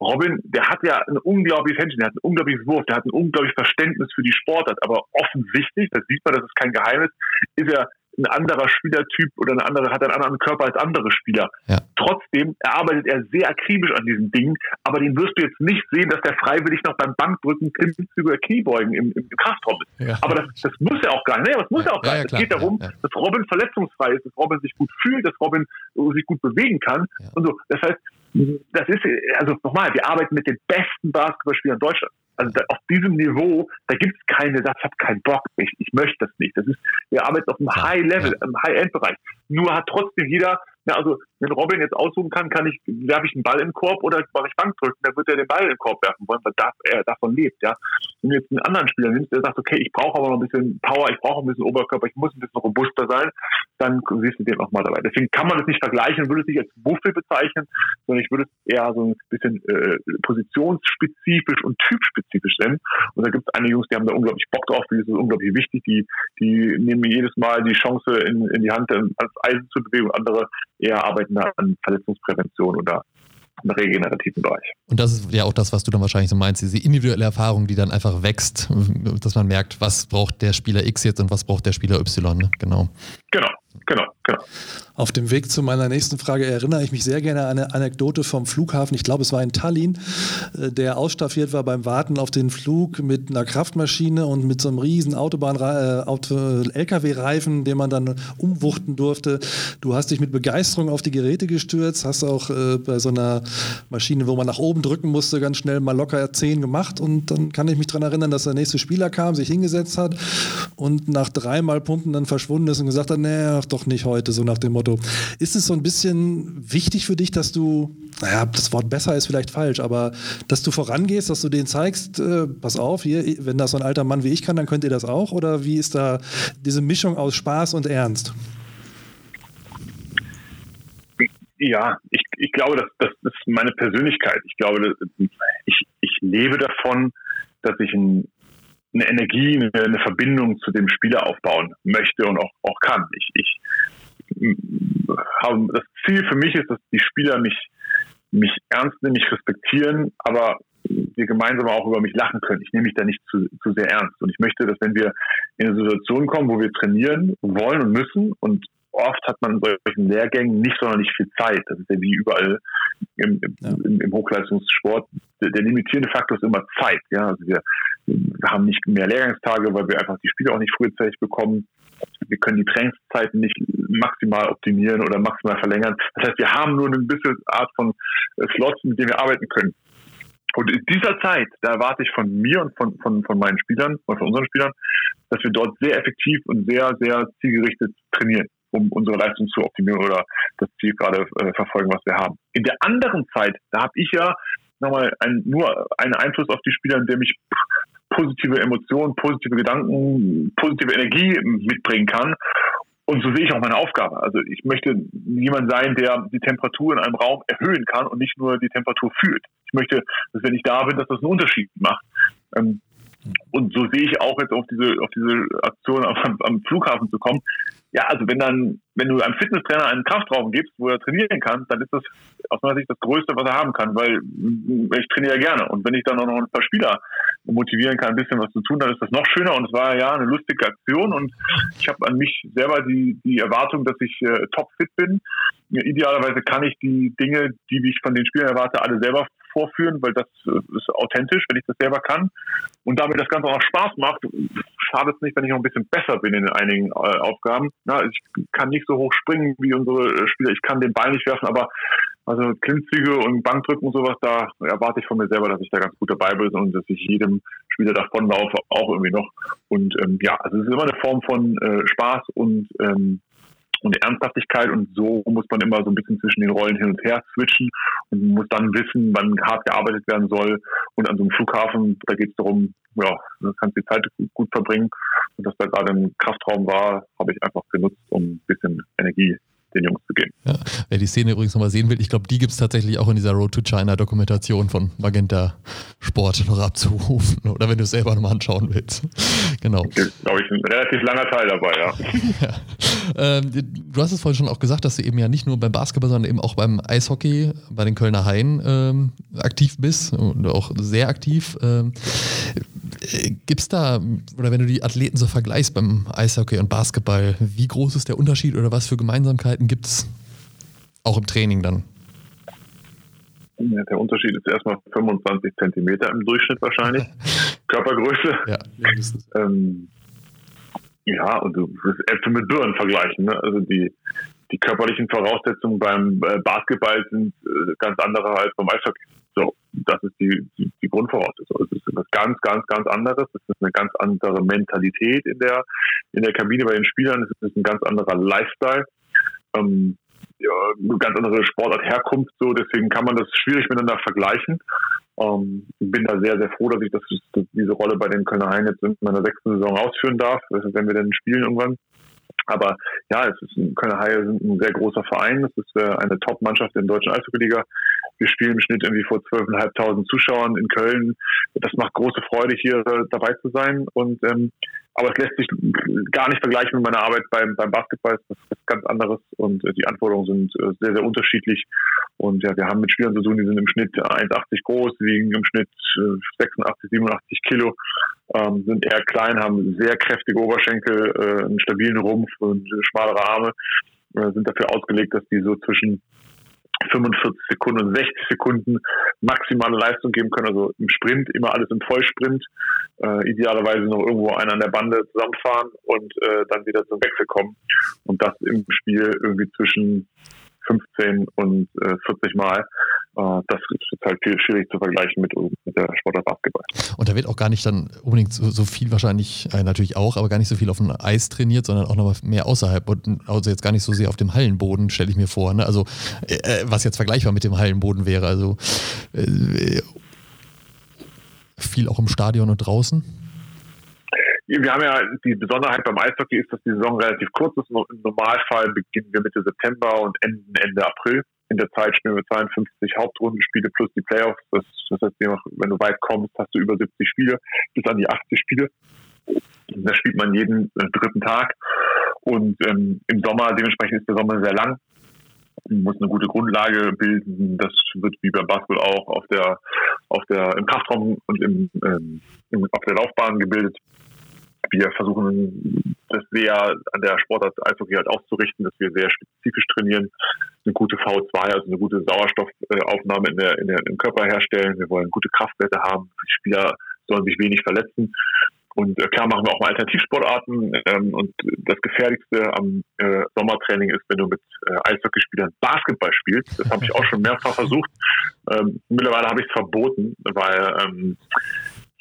Robin, der hat ja ein unglaubliches Händchen, der hat ein unglaubliches Wurf, der hat ein unglaubliches Verständnis für die Sportart, aber offensichtlich, das sieht man, das ist kein Geheimnis, ist er ein anderer Spielertyp oder eine andere, hat einen anderen Körper als andere Spieler. Ja. Trotzdem arbeitet er sehr akribisch an diesen Dingen, aber den wirst du jetzt nicht sehen, dass der freiwillig noch beim Bankdrücken, Klimmzüge Kniebeugen im, im Kraftraum ist. Ja. Aber das, das muss er auch gar nicht. Nee, das muss er auch gar nicht. es geht darum, dass Robin verletzungsfrei ist, dass Robin sich gut fühlt, dass Robin sich gut bewegen kann und so. Das heißt, das ist, also nochmal, wir arbeiten mit den besten Basketballspielern Deutschlands. Also da, auf diesem Niveau, da gibt es keine, das hat keinen Bock, ich, ich möchte das nicht. Das ist, wir arbeiten auf einem High-Level, im High-End-Bereich. Nur hat trotzdem jeder ja, also wenn Robin jetzt aussuchen kann, kann ich, werfe ich einen Ball im Korb oder mache ich Bankdrücken, dann wird er den Ball im Korb werfen wollen, weil das, er davon lebt, ja. Wenn du jetzt einen anderen Spieler nimmst, der sagt, okay, ich brauche aber noch ein bisschen Power, ich brauche ein bisschen Oberkörper, ich muss ein bisschen robuster sein, dann siehst du den auch mal dabei. Deswegen kann man das nicht vergleichen, würde es nicht als Wuffel bezeichnen, sondern ich würde es eher so ein bisschen äh, positionsspezifisch und typspezifisch nennen. Und da gibt es einige Jungs, die haben da unglaublich Bock drauf, die ist unglaublich wichtig, die, die nehmen jedes Mal die Chance in, in die Hand, als Eisen zu bewegen, andere eher arbeiten da an Verletzungsprävention oder im regenerativen Bereich. Und das ist ja auch das, was du dann wahrscheinlich so meinst, diese individuelle Erfahrung, die dann einfach wächst, dass man merkt, was braucht der Spieler X jetzt und was braucht der Spieler Y, ne? Genau. Genau, genau, genau. Auf dem Weg zu meiner nächsten Frage erinnere ich mich sehr gerne an eine Anekdote vom Flughafen. Ich glaube, es war in Tallinn, äh, der ausstaffiert war beim Warten auf den Flug mit einer Kraftmaschine und mit so einem riesen Autobahn äh, LKW-Reifen, den man dann umwuchten durfte. Du hast dich mit Begeisterung auf die Geräte gestürzt, hast auch äh, bei so einer Maschine, wo man nach oben drücken musste, ganz schnell mal locker 10 gemacht und dann kann ich mich daran erinnern, dass der nächste Spieler kam, sich hingesetzt hat und nach dreimal Pumpen dann verschwunden ist und gesagt hat, nee, doch nicht heute, so nach dem Motto. Ist es so ein bisschen wichtig für dich, dass du, naja, das Wort besser ist vielleicht falsch, aber dass du vorangehst, dass du denen zeigst, äh, pass auf, hier, wenn das so ein alter Mann wie ich kann, dann könnt ihr das auch? Oder wie ist da diese Mischung aus Spaß und Ernst? Ja, ich, ich glaube, das, das ist meine Persönlichkeit. Ich glaube, ich, ich lebe davon, dass ich ein, eine Energie, eine, Verbindung zu dem Spieler aufbauen möchte und auch, auch kann. Ich, ich das Ziel für mich ist, dass die Spieler mich, mich ernst nehmen, mich respektieren, aber wir gemeinsam auch über mich lachen können. Ich nehme mich da nicht zu, zu sehr ernst. Und ich möchte, dass wenn wir in eine Situation kommen, wo wir trainieren wollen und müssen und oft hat man in solchen Lehrgängen nicht sonderlich viel Zeit. Das ist ja wie überall im, im, im Hochleistungssport. Der, der, limitierende Faktor ist immer Zeit. Ja, also wir, wir haben nicht mehr Lehrgangstage, weil wir einfach die Spiele auch nicht frühzeitig bekommen. Wir können die Trainingszeiten nicht maximal optimieren oder maximal verlängern. Das heißt, wir haben nur eine gewisse Art von äh, Slots, mit denen wir arbeiten können. Und in dieser Zeit, da erwarte ich von mir und von, von, von meinen Spielern und von unseren Spielern, dass wir dort sehr effektiv und sehr, sehr zielgerichtet trainieren um unsere Leistung zu optimieren oder das Ziel gerade äh, verfolgen, was wir haben. In der anderen Zeit, da habe ich ja nochmal ein, nur einen Einfluss auf die Spieler, indem ich positive Emotionen, positive Gedanken, positive Energie mitbringen kann. Und so sehe ich auch meine Aufgabe. Also ich möchte jemand sein, der die Temperatur in einem Raum erhöhen kann und nicht nur die Temperatur fühlt. Ich möchte, dass wenn ich da bin, dass das einen Unterschied macht. Ähm, und so sehe ich auch jetzt auf diese, auf diese Aktion am, am Flughafen zu kommen ja, also wenn dann, wenn du einem Fitnesstrainer einen Kraftraum gibst, wo er trainieren kann, dann ist das aus meiner Sicht das Größte, was er haben kann, weil ich trainiere gerne. Und wenn ich dann auch noch ein paar Spieler motivieren kann, ein bisschen was zu tun, dann ist das noch schöner. Und es war ja eine lustige Aktion. Und ich habe an mich selber die, die Erwartung, dass ich äh, topfit bin. Idealerweise kann ich die Dinge, die ich von den Spielern erwarte, alle selber vorführen, weil das äh, ist authentisch, wenn ich das selber kann. Und damit das Ganze auch noch Spaß macht, schadet es nicht, wenn ich noch ein bisschen besser bin in einigen äh, Aufgaben. Ja, ich kann nicht so hoch springen wie unsere Spieler, ich kann den Ball nicht werfen, aber also Klimmzüge und Bankdrücken und sowas, da erwarte ich von mir selber, dass ich da ganz gut dabei bin und dass ich jedem Spieler davonlaufe, auch irgendwie noch. Und ähm, ja, also es ist immer eine Form von äh, Spaß und ähm, und Ernsthaftigkeit und so muss man immer so ein bisschen zwischen den Rollen hin und her switchen und muss dann wissen, wann hart gearbeitet werden soll. Und an so einem Flughafen, da geht es darum, ja, du kannst die Zeit gut verbringen. Und dass da gerade ein Kraftraum war, habe ich einfach genutzt, um ein bisschen Energie den Jungs zu geben. Ja, wer die Szene übrigens nochmal sehen will, ich glaube, die gibt es tatsächlich auch in dieser Road to China Dokumentation von Magenta Sport noch abzurufen oder wenn du es selber nochmal anschauen willst. genau. Glaube ich, ein relativ langer Teil dabei, ja. ja. Ähm, du hast es vorhin schon auch gesagt, dass du eben ja nicht nur beim Basketball, sondern eben auch beim Eishockey, bei den Kölner Haien ähm, aktiv bist und auch sehr aktiv. Ähm, Gibt es da, oder wenn du die Athleten so vergleichst beim Eishockey und Basketball, wie groß ist der Unterschied oder was für Gemeinsamkeiten gibt es auch im Training dann? Ja, der Unterschied ist erstmal 25 Zentimeter im Durchschnitt wahrscheinlich. Körpergröße. Ja, ähm, ja und du wirst Äpfel mit Birnen vergleichen. Ne? Also die, die körperlichen Voraussetzungen beim äh, Basketball sind äh, ganz andere als beim Eishockey. So, das ist die, die, die Grundvoraussetzung. Es ist etwas ganz, ganz, ganz anderes. Es ist eine ganz andere Mentalität in der, in der Kabine bei den Spielern. Es ist ein ganz anderer Lifestyle. Ähm, ja, eine ganz andere Sportart Herkunft, so deswegen kann man das schwierig miteinander vergleichen. Ähm, bin da sehr, sehr froh, dass ich das, dass diese Rolle bei den Kölner Haien jetzt in meiner sechsten Saison ausführen darf, wenn wir denn spielen irgendwann. Aber ja, es ist Kölner Haie sind ein sehr großer Verein. Es ist äh, eine Top-Mannschaft in der deutschen Eishockey-Liga. Wir spielen im Schnitt irgendwie vor 12.500 Zuschauern in Köln. Das macht große Freude, hier äh, dabei zu sein. Und ähm, aber es lässt sich gar nicht vergleichen mit meiner Arbeit beim, beim Basketball. Das ist ganz anderes und äh, die Anforderungen sind äh, sehr, sehr unterschiedlich. Und ja, wir haben mit Spielern zu tun, die sind im Schnitt 1,80 groß, wiegen im Schnitt äh, 86, 87 Kilo, ähm, sind eher klein, haben sehr kräftige Oberschenkel, äh, einen stabilen Rumpf und schmalere Arme, äh, sind dafür ausgelegt, dass die so zwischen 45 Sekunden und 60 Sekunden maximale Leistung geben können. Also im Sprint immer alles im Vollsprint. Äh, idealerweise noch irgendwo einer an der Bande zusammenfahren und äh, dann wieder zum Wechsel kommen. Und das im Spiel irgendwie zwischen 15 und äh, 40 Mal. Äh, das ist halt viel schwierig zu vergleichen mit, mit der Sportart Basketball. Und da wird auch gar nicht dann unbedingt so, so viel wahrscheinlich, äh, natürlich auch, aber gar nicht so viel auf dem Eis trainiert, sondern auch noch mehr außerhalb. Und also jetzt gar nicht so sehr auf dem Hallenboden, stelle ich mir vor. Ne? Also äh, äh, was jetzt vergleichbar mit dem Hallenboden wäre. Also äh, viel auch im Stadion und draußen wir haben ja die Besonderheit beim Eishockey ist, dass die Saison relativ kurz ist. Im Normalfall beginnen wir Mitte September und enden Ende April. In der Zeit spielen wir 52 Hauptrundenspiele plus die Playoffs. Das, das heißt, wenn du weit kommst, hast du über 70 Spiele, bis an die 80 Spiele. Da spielt man jeden äh, dritten Tag. Und ähm, im Sommer, dementsprechend ist der Sommer sehr lang. Muss eine gute Grundlage bilden. Das wird wie beim Basketball auch auf der, auf der, im Kraftraum und im, ähm, auf der Laufbahn gebildet wir versuchen das sehr an der Sportart Eishockey halt auszurichten, dass wir sehr spezifisch trainieren, eine gute V2, also eine gute Sauerstoffaufnahme in der, in der, im Körper herstellen. Wir wollen gute Kraftwerte haben. Die Spieler sollen sich wenig verletzen. Und äh, klar machen wir auch mal Alternativsportarten. Ähm, und das Gefährlichste am äh, Sommertraining ist, wenn du mit äh, Eishockeyspielern Basketball spielst. Das habe ich auch schon mehrfach versucht. Ähm, mittlerweile habe ich es verboten, weil ähm,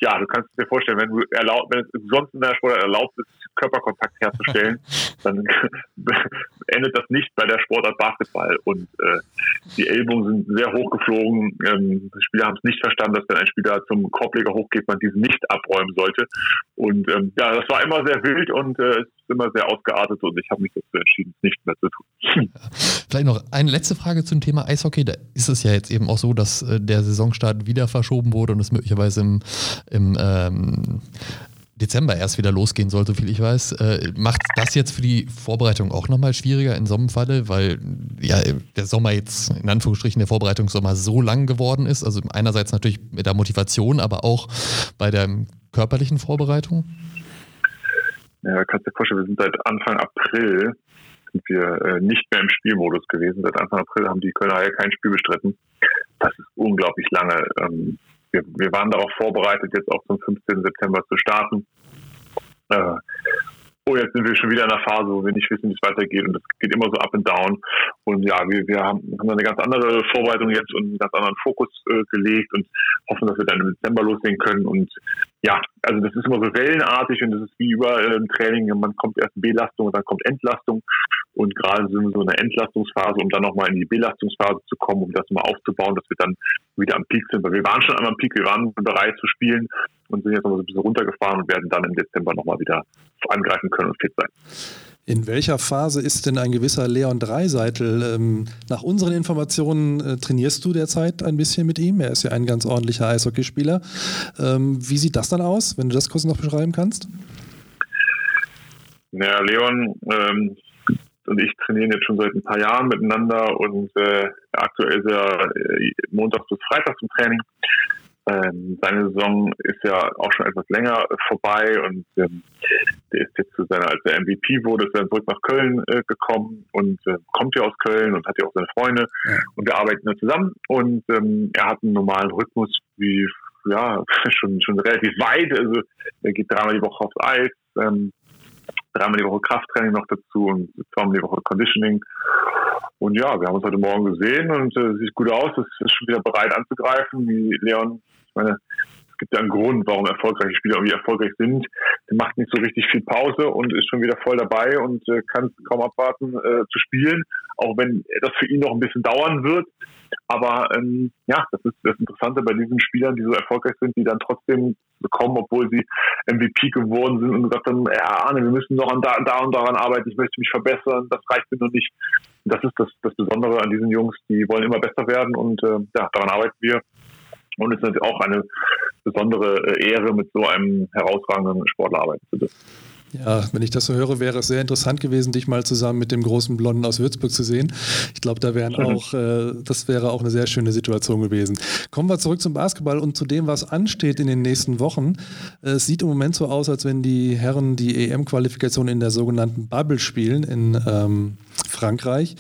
ja, du kannst dir vorstellen, wenn du erlaubt, wenn es sonst in der Sportart erlaubt ist, Körperkontakt herzustellen, dann endet das nicht bei der Sportart Basketball. Und äh, die Ellbogen sind sehr hoch geflogen. Ähm, die Spieler haben es nicht verstanden, dass wenn ein Spieler zum Korbleger hochgeht, man diesen nicht abräumen sollte. Und ähm, ja, das war immer sehr wild und äh, ist immer sehr ausgeartet und ich habe mich dazu entschieden, es nicht mehr zu tun. Vielleicht noch eine letzte Frage zum Thema Eishockey. Da ist es ja jetzt eben auch so, dass äh, der Saisonstart wieder verschoben wurde und es möglicherweise im, im ähm, Dezember erst wieder losgehen soll, so viel ich weiß. Äh, macht das jetzt für die Vorbereitung auch nochmal schwieriger in so einem Falle, weil ja der Sommer jetzt in Anführungsstrichen der Vorbereitungssommer so lang geworden ist? Also einerseits natürlich mit der Motivation, aber auch bei der körperlichen Vorbereitung? Ja, kannst du dir vorstellen, wir sind seit Anfang April sind wir äh, nicht mehr im Spielmodus gewesen. Seit Anfang April haben die Kölner ja kein Spiel bestritten. Das ist unglaublich lange. Ähm, wir, wir waren darauf vorbereitet, jetzt auch zum 15. September zu starten. Äh, oh, jetzt sind wir schon wieder in einer Phase, wo wir nicht wissen, wie es weitergeht und es geht immer so up and down. Und ja, wir, wir haben, haben eine ganz andere Vorbereitung jetzt und einen ganz anderen Fokus äh, gelegt und hoffen, dass wir dann im Dezember loslegen können. Und ja, also das ist immer so wellenartig und das ist wie überall im Training. Man kommt erst in Belastung und dann kommt Entlastung. Und gerade sind wir so in der Entlastungsphase, um dann nochmal in die Belastungsphase zu kommen, um das mal aufzubauen, dass wir dann wieder am Peak sind. Weil wir waren schon einmal am Peak, wir waren bereit zu spielen und sind jetzt nochmal so ein bisschen runtergefahren und werden dann im Dezember nochmal wieder angreifen können und fit sein. In welcher Phase ist denn ein gewisser Leon Dreiseitel? Ähm, nach unseren Informationen äh, trainierst du derzeit ein bisschen mit ihm. Er ist ja ein ganz ordentlicher Eishockeyspieler. Ähm, wie sieht das dann aus, wenn du das kurz noch beschreiben kannst? Ja, Leon ähm, und ich trainieren jetzt schon seit ein paar Jahren miteinander und äh, aktuell ist er äh, montags bis freitags im Training. Ähm, seine Saison ist ja auch schon etwas länger vorbei und ähm, der ist jetzt zu seiner, als er MVP wurde, ist er zurück nach Köln äh, gekommen und äh, kommt ja aus Köln und hat ja auch seine Freunde ja. und wir arbeiten da zusammen und ähm, er hat einen normalen Rhythmus wie ja schon schon relativ weit, also er geht dreimal die Woche aufs Eis, ähm, dreimal die Woche Krafttraining noch dazu und zweimal die Woche Conditioning. Und ja, wir haben uns heute Morgen gesehen und äh, sieht gut aus, es ist schon wieder bereit anzugreifen, wie Leon ich meine, es gibt ja einen Grund, warum erfolgreiche Spieler irgendwie erfolgreich sind. Der macht nicht so richtig viel Pause und ist schon wieder voll dabei und äh, kann kaum abwarten äh, zu spielen, auch wenn das für ihn noch ein bisschen dauern wird. Aber ähm, ja, das ist das Interessante bei diesen Spielern, die so erfolgreich sind, die dann trotzdem bekommen, obwohl sie MVP geworden sind und gesagt haben, ja, Arne, wir müssen noch an da, da und daran arbeiten, ich möchte mich verbessern, das reicht mir noch nicht. das ist das, das Besondere an diesen Jungs, die wollen immer besser werden und äh, ja, daran arbeiten wir. Und es ist natürlich auch eine besondere äh, Ehre, mit so einem herausragenden Sportler arbeiten zu dürfen. Ja, wenn ich das so höre, wäre es sehr interessant gewesen, dich mal zusammen mit dem großen Blonden aus Würzburg zu sehen. Ich glaube, da wären auch, äh, das wäre auch eine sehr schöne Situation gewesen. Kommen wir zurück zum Basketball und zu dem, was ansteht in den nächsten Wochen. Es sieht im Moment so aus, als wenn die Herren die EM-Qualifikation in der sogenannten Bubble spielen in ähm, Frankreich.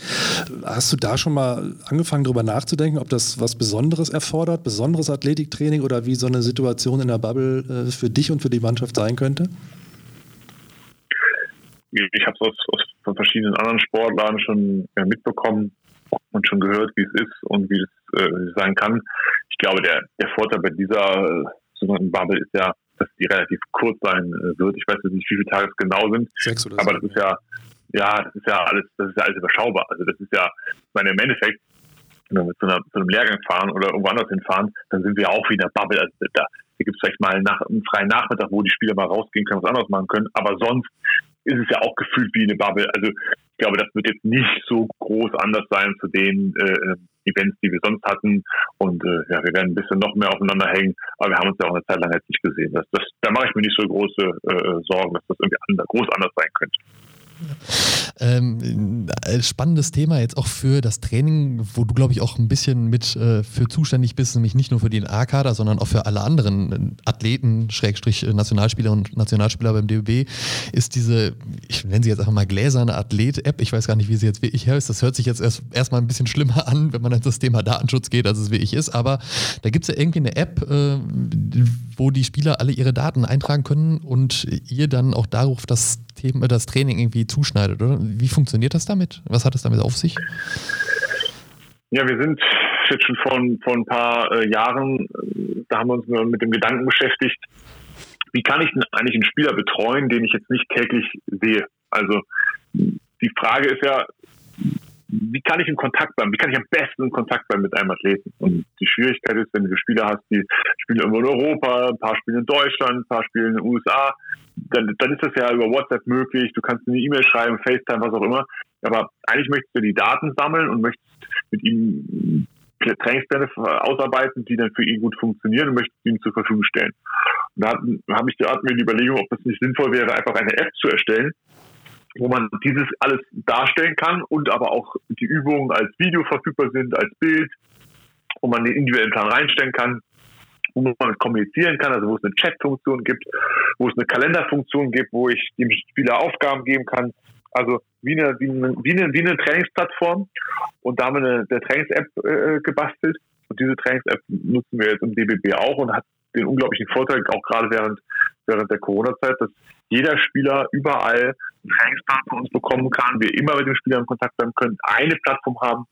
Hast du da schon mal angefangen, darüber nachzudenken, ob das was Besonderes erfordert, besonderes Athletiktraining oder wie so eine Situation in der Bubble äh, für dich und für die Mannschaft sein könnte? Ich habe es aus, aus, von verschiedenen anderen Sportlern schon ja, mitbekommen und schon gehört, wie es ist und wie es äh, sein kann. Ich glaube, der, der Vorteil bei dieser äh, sogenannten Bubble ist ja, dass die relativ kurz sein äh, wird. Ich weiß nicht, wie viele Tage es genau sind, Sechs oder aber das ist ja, ja, das ist ja alles, das ist ja alles überschaubar. Also das ist ja, ich meine, im Endeffekt, wenn wir zu, einer, zu einem Lehrgang fahren oder irgendwo anders hinfahren, dann sind wir auch wieder Bubble. Also da, da gibt es vielleicht mal nach, einen freien Nachmittag, wo die Spieler mal rausgehen können, was anderes machen können. Aber sonst ist es ja auch gefühlt wie eine Bubble. Also ich glaube, das wird jetzt nicht so groß anders sein zu den äh, Events, die wir sonst hatten. Und äh, ja, wir werden ein bisschen noch mehr aufeinander hängen, aber wir haben uns ja auch eine Zeit lang jetzt nicht gesehen. Das, das, da mache ich mir nicht so große äh, Sorgen, dass das irgendwie anders, groß anders sein könnte. Ähm, spannendes Thema jetzt auch für das Training, wo du, glaube ich, auch ein bisschen mit äh, für zuständig bist, nämlich nicht nur für den A-Kader, sondern auch für alle anderen äh, Athleten, Schrägstrich äh, Nationalspieler und Nationalspieler beim DOB, ist diese, ich nenne sie jetzt einfach mal gläserne Athlet-App. Ich weiß gar nicht, wie sie jetzt wirklich heißt. Das hört sich jetzt erst erstmal ein bisschen schlimmer an, wenn man an das Thema Datenschutz geht, als es wirklich ist. Aber da gibt es ja irgendwie eine App, äh, wo die Spieler alle ihre Daten eintragen können und ihr dann auch darauf das Thema, das Training irgendwie zuschneidet, oder? Wie funktioniert das damit? Was hat es damit auf sich? Ja, wir sind jetzt schon vor, vor ein paar äh, Jahren, äh, da haben wir uns mit dem Gedanken beschäftigt, wie kann ich denn eigentlich einen Spieler betreuen, den ich jetzt nicht täglich sehe? Also die Frage ist ja, wie kann ich in Kontakt bleiben? Wie kann ich am besten in Kontakt bleiben mit einem Athleten? Und die Schwierigkeit ist, wenn du Spieler hast, die spielen irgendwo in Europa, ein paar spielen in Deutschland, ein paar spielen in den USA, dann, dann ist das ja über WhatsApp möglich. Du kannst eine E-Mail schreiben, FaceTime, was auch immer. Aber eigentlich möchtest du die Daten sammeln und möchtest mit ihm Trainingspläne ausarbeiten, die dann für ihn gut funktionieren und möchtest ihm zur Verfügung stellen. Und da habe ich hatten wir die Überlegung, ob es nicht sinnvoll wäre, einfach eine App zu erstellen, wo man dieses alles darstellen kann und aber auch die Übungen als Video verfügbar sind, als Bild, wo man den individuellen Plan reinstellen kann, wo man kommunizieren kann, also wo es eine Chat-Funktion gibt, wo es eine Kalenderfunktion gibt, wo ich dem Spieler Aufgaben geben kann. Also wie eine, wie eine, wie eine, wie eine Trainingsplattform. Und da haben wir eine, eine Trainings-App äh, gebastelt. Und diese Trainings-App nutzen wir jetzt im DBB auch und hat den unglaublichen Vorteil, auch gerade während, während der Corona-Zeit, dass jeder Spieler überall einen Trainingsplan von uns bekommen kann, wir immer mit dem Spieler in Kontakt bleiben können, eine Plattform haben,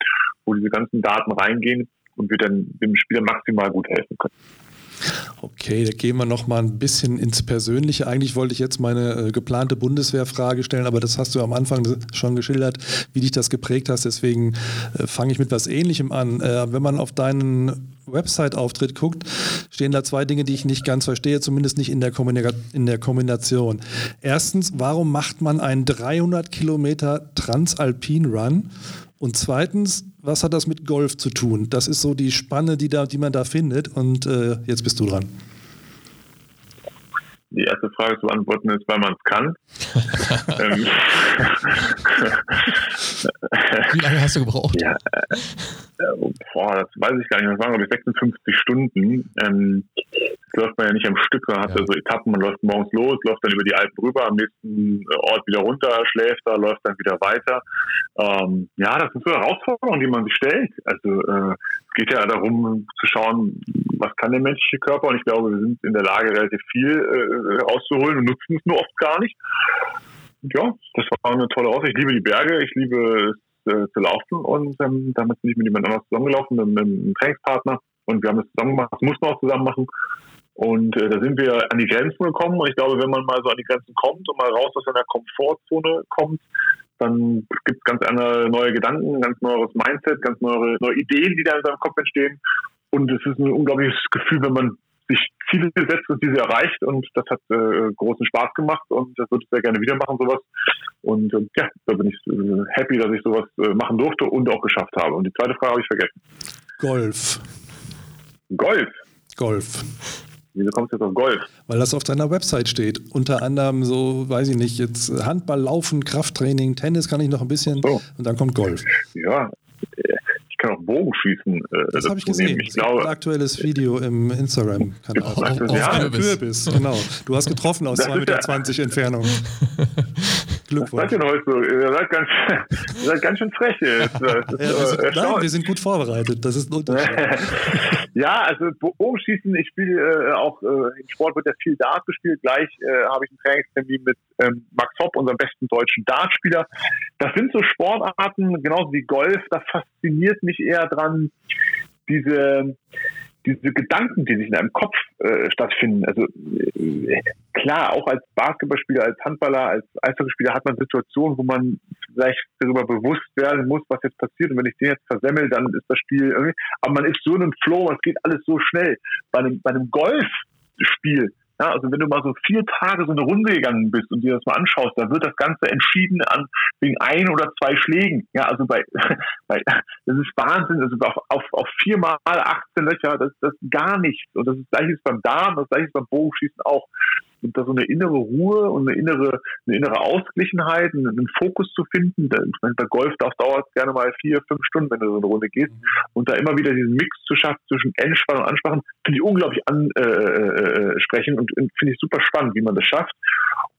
wo diese ganzen Daten reingehen und wir dann dem Spieler maximal gut helfen können. Okay, da gehen wir noch mal ein bisschen ins Persönliche. Eigentlich wollte ich jetzt meine äh, geplante Bundeswehrfrage stellen, aber das hast du am Anfang schon geschildert, wie dich das geprägt hast. Deswegen äh, fange ich mit was Ähnlichem an. Äh, wenn man auf deinen Website-Auftritt guckt, stehen da zwei Dinge, die ich nicht ganz verstehe, zumindest nicht in der, in der Kombination. Erstens, warum macht man einen 300 Kilometer Transalpin-Run? Und zweitens, was hat das mit Golf zu tun? Das ist so die Spanne, die, da, die man da findet. Und äh, jetzt bist du dran. Die erste Frage zu beantworten ist, weil man es kann. Ähm, Wie lange hast du gebraucht? Ja, äh, boah, das weiß ich gar nicht. Das waren, glaube ich, 56 Stunden. Ähm, läuft man ja nicht am Stück, man hat ja. so Etappen, man läuft morgens los, läuft dann über die Alpen rüber, am nächsten Ort wieder runter, schläft da, läuft dann wieder weiter. Ähm, ja, das sind so Herausforderungen, die man sich stellt. Also äh, geht ja darum zu schauen, was kann der menschliche Körper und ich glaube, wir sind in der Lage, relativ viel äh, rauszuholen und nutzen es nur oft gar nicht. Ja, das war eine tolle Aussicht. Ich liebe die Berge, ich liebe es äh, zu laufen und ähm, damit bin ich mit jemand anderem zusammengelaufen, mit, mit einem Trainingspartner und wir haben es zusammen gemacht, das muss man auch zusammen machen. Und äh, da sind wir an die Grenzen gekommen. Und ich glaube, wenn man mal so an die Grenzen kommt und mal raus aus seiner Komfortzone kommt, dann gibt es ganz andere neue Gedanken, ganz neues Mindset, ganz neue, neue Ideen, die da in seinem Kopf entstehen. Und es ist ein unglaubliches Gefühl, wenn man sich Ziele setzt und diese erreicht. Und das hat äh, großen Spaß gemacht und das würde ich sehr gerne wieder machen, sowas. Und äh, ja, da bin ich äh, happy, dass ich sowas äh, machen durfte und auch geschafft habe. Und die zweite Frage habe ich vergessen. Golf. Golf. Golf. Wieso kommst du jetzt auf Golf? Weil das auf deiner Website steht. Unter anderem so, weiß ich nicht, jetzt Handball, Laufen, Krafttraining, Tennis kann ich noch ein bisschen. So. Und dann kommt Golf. Ja, ich kann auch Bogenschießen. Äh, das habe ich gesehen. Ich glaube, ein aktuelles Video im Instagram-Kanal. Auf, auf, ja, Kürbis, genau. Du hast getroffen aus 2,20 Meter ja. Entfernung. Glückwunsch. Was seid ihr heute so? Ihr seid ganz, ihr seid ganz schön frech. Jetzt. ja, wir, sind, nein, wir sind gut vorbereitet. Das ist ein Unterschied. ja, also Bogenschießen, ich spiele äh, auch, äh, im Sport wird ja viel Dart gespielt. Gleich äh, habe ich einen Trainingstermin mit ähm, Max Hopp, unserem besten deutschen Dartspieler. Das sind so Sportarten, genauso wie Golf, da fasziniert mich eher dran, diese diese Gedanken, die sich in einem Kopf äh, stattfinden. Also äh, klar, auch als Basketballspieler, als Handballer, als Eishockeyspieler hat man Situationen, wo man vielleicht darüber bewusst werden muss, was jetzt passiert. Und wenn ich den jetzt versemmel, dann ist das Spiel irgendwie. Aber man ist so in einem Flow, es geht alles so schnell. Bei einem, bei einem Golfspiel ja, also wenn du mal so vier Tage so eine Runde gegangen bist und dir das mal anschaust, da wird das Ganze entschieden an wegen ein oder zwei Schlägen. Ja, also bei, bei das ist Wahnsinn. Also auf, auf, auf viermal 18 Löcher, das, das ist gar nichts. Und das ist gleiches beim Darm, das gleiche beim Bogenschießen auch da so eine innere Ruhe und eine innere, eine innere Ausgeglichenheit, einen, Fokus zu finden. Da, bei Golf dauert es gerne mal vier, fünf Stunden, wenn du so eine Runde gehst. Mhm. Und da immer wieder diesen Mix zu schaffen zwischen Entspannung und Ansprachen, finde ich unglaublich ansprechen äh, äh, und, und finde ich super spannend, wie man das schafft.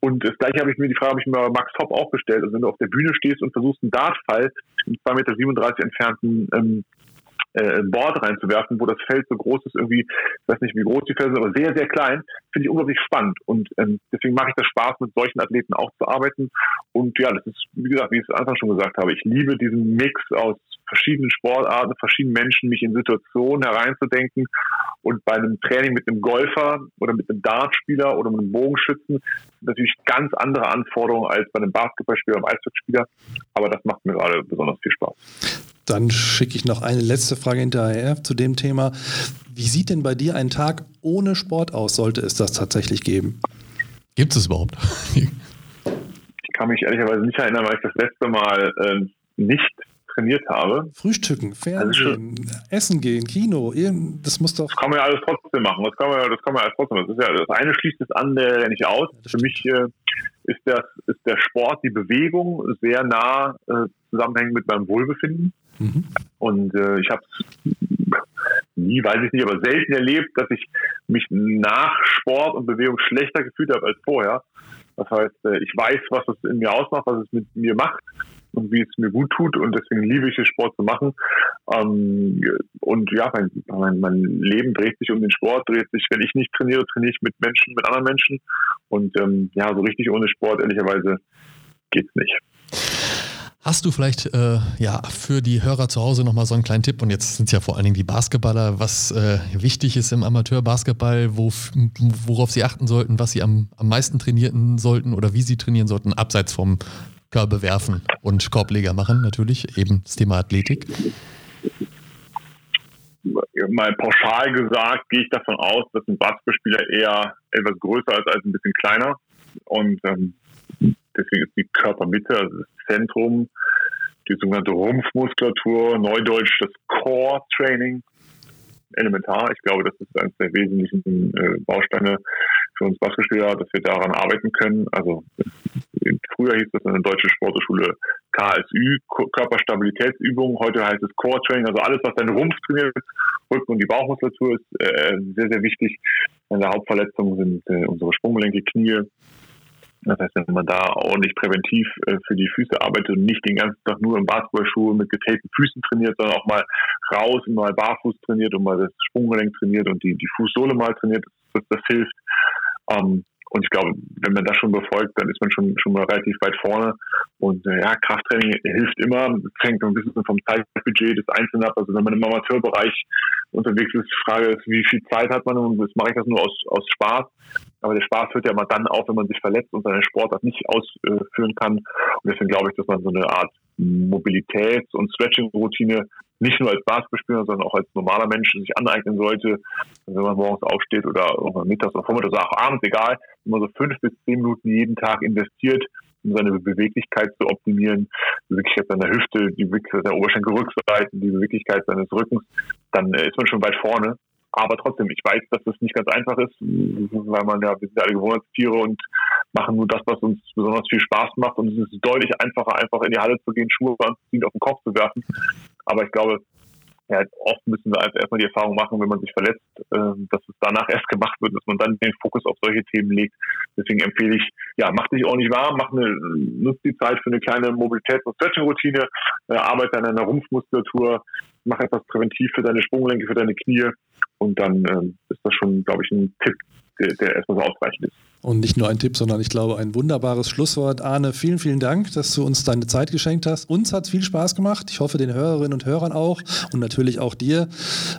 Und das gleiche habe ich mir, die Frage habe ich mir bei Max Hopp auch gestellt. Also wenn du auf der Bühne stehst und versuchst einen Dartfall im 2,37 Meter entfernten ähm, äh, Board reinzuwerfen, wo das Feld so groß ist, irgendwie, ich weiß nicht, wie groß die Felder sind, aber sehr, sehr klein, finde ich unglaublich spannend. Und ähm, deswegen mache ich das Spaß, mit solchen Athleten auch zu arbeiten. Und ja, das ist, wie gesagt, wie ich es am Anfang schon gesagt habe, ich liebe diesen Mix aus verschiedenen Sportarten, verschiedenen Menschen, mich in Situationen hereinzudenken. Und bei einem Training mit einem Golfer oder mit einem Dartspieler oder mit einem Bogenschützen natürlich ganz andere Anforderungen als bei einem Basketballspieler einem Eishockeyspieler. Aber das macht mir gerade besonders viel Spaß. Dann schicke ich noch eine letzte Frage hinterher zu dem Thema. Wie sieht denn bei dir ein Tag ohne Sport aus? Sollte es das tatsächlich geben? Gibt es überhaupt? ich kann mich ehrlicherweise nicht erinnern, weil ich das letzte Mal äh, nicht trainiert habe. Frühstücken, Fernsehen, also Essen gehen, Kino, das muss doch. Das kann man ja alles trotzdem machen. Das kann man, das kann man alles trotzdem machen. Das, ist ja, das eine schließt das andere nicht aus. Ja, Für mich äh, ist, das, ist der Sport, die Bewegung sehr nah äh, zusammenhängend mit meinem Wohlbefinden. Mhm. Und äh, ich habe nie, weiß ich nicht, aber selten erlebt, dass ich mich nach Sport und Bewegung schlechter gefühlt habe als vorher. Das heißt, äh, ich weiß, was es in mir ausmacht, was es mit mir macht und wie es mir gut tut und deswegen liebe ich es, Sport zu machen. Ähm, und ja, mein, mein, mein, Leben dreht sich um den Sport, dreht sich, wenn ich nicht trainiere, trainiere ich mit Menschen, mit anderen Menschen. Und ähm, ja, so richtig ohne Sport, ehrlicherweise, geht's nicht. Hast du vielleicht äh, ja, für die Hörer zu Hause nochmal so einen kleinen Tipp? Und jetzt sind es ja vor allen Dingen die Basketballer, was äh, wichtig ist im Amateurbasketball, wo, worauf sie achten sollten, was sie am, am meisten trainieren sollten oder wie sie trainieren sollten, abseits vom Körbe werfen und Korbleger machen, natürlich, eben das Thema Athletik. Mal pauschal gesagt, gehe ich davon aus, dass ein Basketballspieler eher etwas größer ist als ein bisschen kleiner. Und ähm, deswegen ist die Körpermitte, also das Zentrum, die sogenannte Rumpfmuskulatur, Neudeutsch das Core Training, elementar. Ich glaube, das ist eines der wesentlichen äh, Bausteine für uns Basketballspieler, dass wir daran arbeiten können. Also früher hieß das in der deutschen Sportschule KSÜ, Körperstabilitätsübungen. Heute heißt es Core Training. Also alles, was deinen Rumpf trainiert, Rücken und die Bauchmuskulatur ist äh, sehr, sehr wichtig. Eine Hauptverletzung sind äh, unsere Sprunggelenke, Knie, das heißt, wenn man da ordentlich präventiv äh, für die Füße arbeitet und nicht den ganzen Tag nur im Basketballschuhe mit getapten Füßen trainiert, sondern auch mal raus und mal barfuß trainiert und mal das Sprunggelenk trainiert und die, die Fußsohle mal trainiert, das, das hilft. Ähm, und ich glaube, wenn man das schon befolgt, dann ist man schon, schon mal relativ weit vorne. Und äh, ja, Krafttraining hilft immer. Es hängt ein bisschen vom Zeitbudget des Einzelnen ab. Also wenn man im Amateurbereich unterwegs ist, die Frage ist, wie viel Zeit hat man und jetzt mache ich das nur aus, aus Spaß. Aber der Spaß hört ja immer dann auf, wenn man sich verletzt und seine Sportart nicht ausführen kann. Und deswegen glaube ich, dass man so eine Art Mobilitäts- und Stretching-Routine nicht nur als Basketballspieler, sondern auch als normaler Mensch sich aneignen sollte, wenn man morgens aufsteht oder mittags oder vormittags oder auch abends, egal, man so fünf bis zehn Minuten jeden Tag investiert, um seine Beweglichkeit zu optimieren, die Beweglichkeit seiner Hüfte, die Beweglichkeit der Oberschenkelrückseiten, die Beweglichkeit seines Rückens, dann äh, ist man schon weit vorne. Aber trotzdem, ich weiß, dass das nicht ganz einfach ist, weil man ja, wir sind alle Gewohnheitstiere und machen nur das, was uns besonders viel Spaß macht. Und es ist deutlich einfacher, einfach in die Halle zu gehen, Schuhe anzuziehen, auf den Kopf zu werfen. Aber ich glaube, ja, oft müssen wir einfach erstmal die Erfahrung machen, wenn man sich verletzt, äh, dass es danach erst gemacht wird, dass man dann den Fokus auf solche Themen legt. Deswegen empfehle ich, ja, mach dich ordentlich warm, mach eine, nutzt die Zeit für eine kleine Mobilitäts- und Stretching-Routine, äh, arbeite an deiner Rumpfmuskulatur, mach etwas präventiv für deine Sprunggelenke, für deine Knie und dann äh, ist das schon, glaube ich, ein Tipp, der, der erstmal so ausreichend ist. Und nicht nur ein Tipp, sondern ich glaube ein wunderbares Schlusswort. Arne, vielen, vielen Dank, dass du uns deine Zeit geschenkt hast. Uns hat es viel Spaß gemacht. Ich hoffe den Hörerinnen und Hörern auch und natürlich auch dir.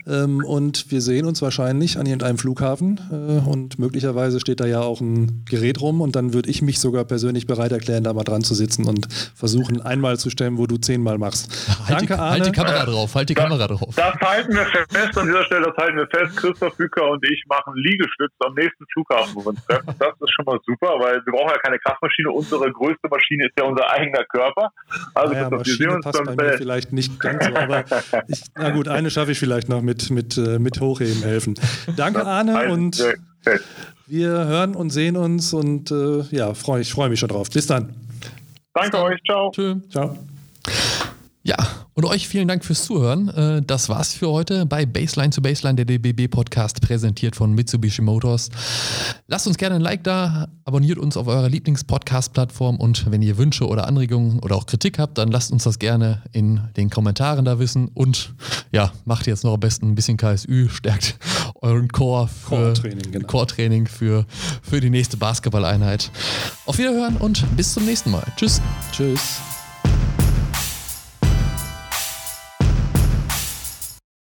Ähm, und wir sehen uns wahrscheinlich an irgendeinem Flughafen äh, und möglicherweise steht da ja auch ein Gerät rum und dann würde ich mich sogar persönlich bereit erklären, da mal dran zu sitzen und versuchen einmal zu stellen, wo du zehnmal machst. Halt Danke, die, Arne. Halt die Kamera drauf, halt die das, Kamera drauf. Das halten wir fest an dieser Stelle, das halten wir fest. Christoph Bücker und ich machen Liegestütz am nächsten Flughafen, wo wir uns treffen. Das ist schon mal super, weil wir brauchen ja keine Kraftmaschine. Unsere größte Maschine ist ja unser eigener Körper. Also naja, wir sehen uns passt bei mir vielleicht nicht ganz so, aber ich, na gut, eine schaffe ich vielleicht noch mit, mit, äh, mit Hochheben helfen. Danke, Arne, und wir hören und sehen uns und äh, ja, freu, ich freue mich schon drauf. Bis dann. Danke euch, ciao. Tschö. Ciao. Ja, und euch vielen Dank fürs Zuhören. Äh, das war's für heute bei Baseline zu Baseline, der DBB Podcast, präsentiert von Mitsubishi Motors. Lasst uns gerne ein Like da, abonniert uns auf eurer Lieblings-Podcast-Plattform und wenn ihr Wünsche oder Anregungen oder auch Kritik habt, dann lasst uns das gerne in den Kommentaren da wissen und ja, macht jetzt noch am besten ein bisschen KSÜ, stärkt euren Core für Core-Training genau. Core für, für die nächste Basketball-Einheit. Auf Wiederhören und bis zum nächsten Mal. Tschüss. Tschüss.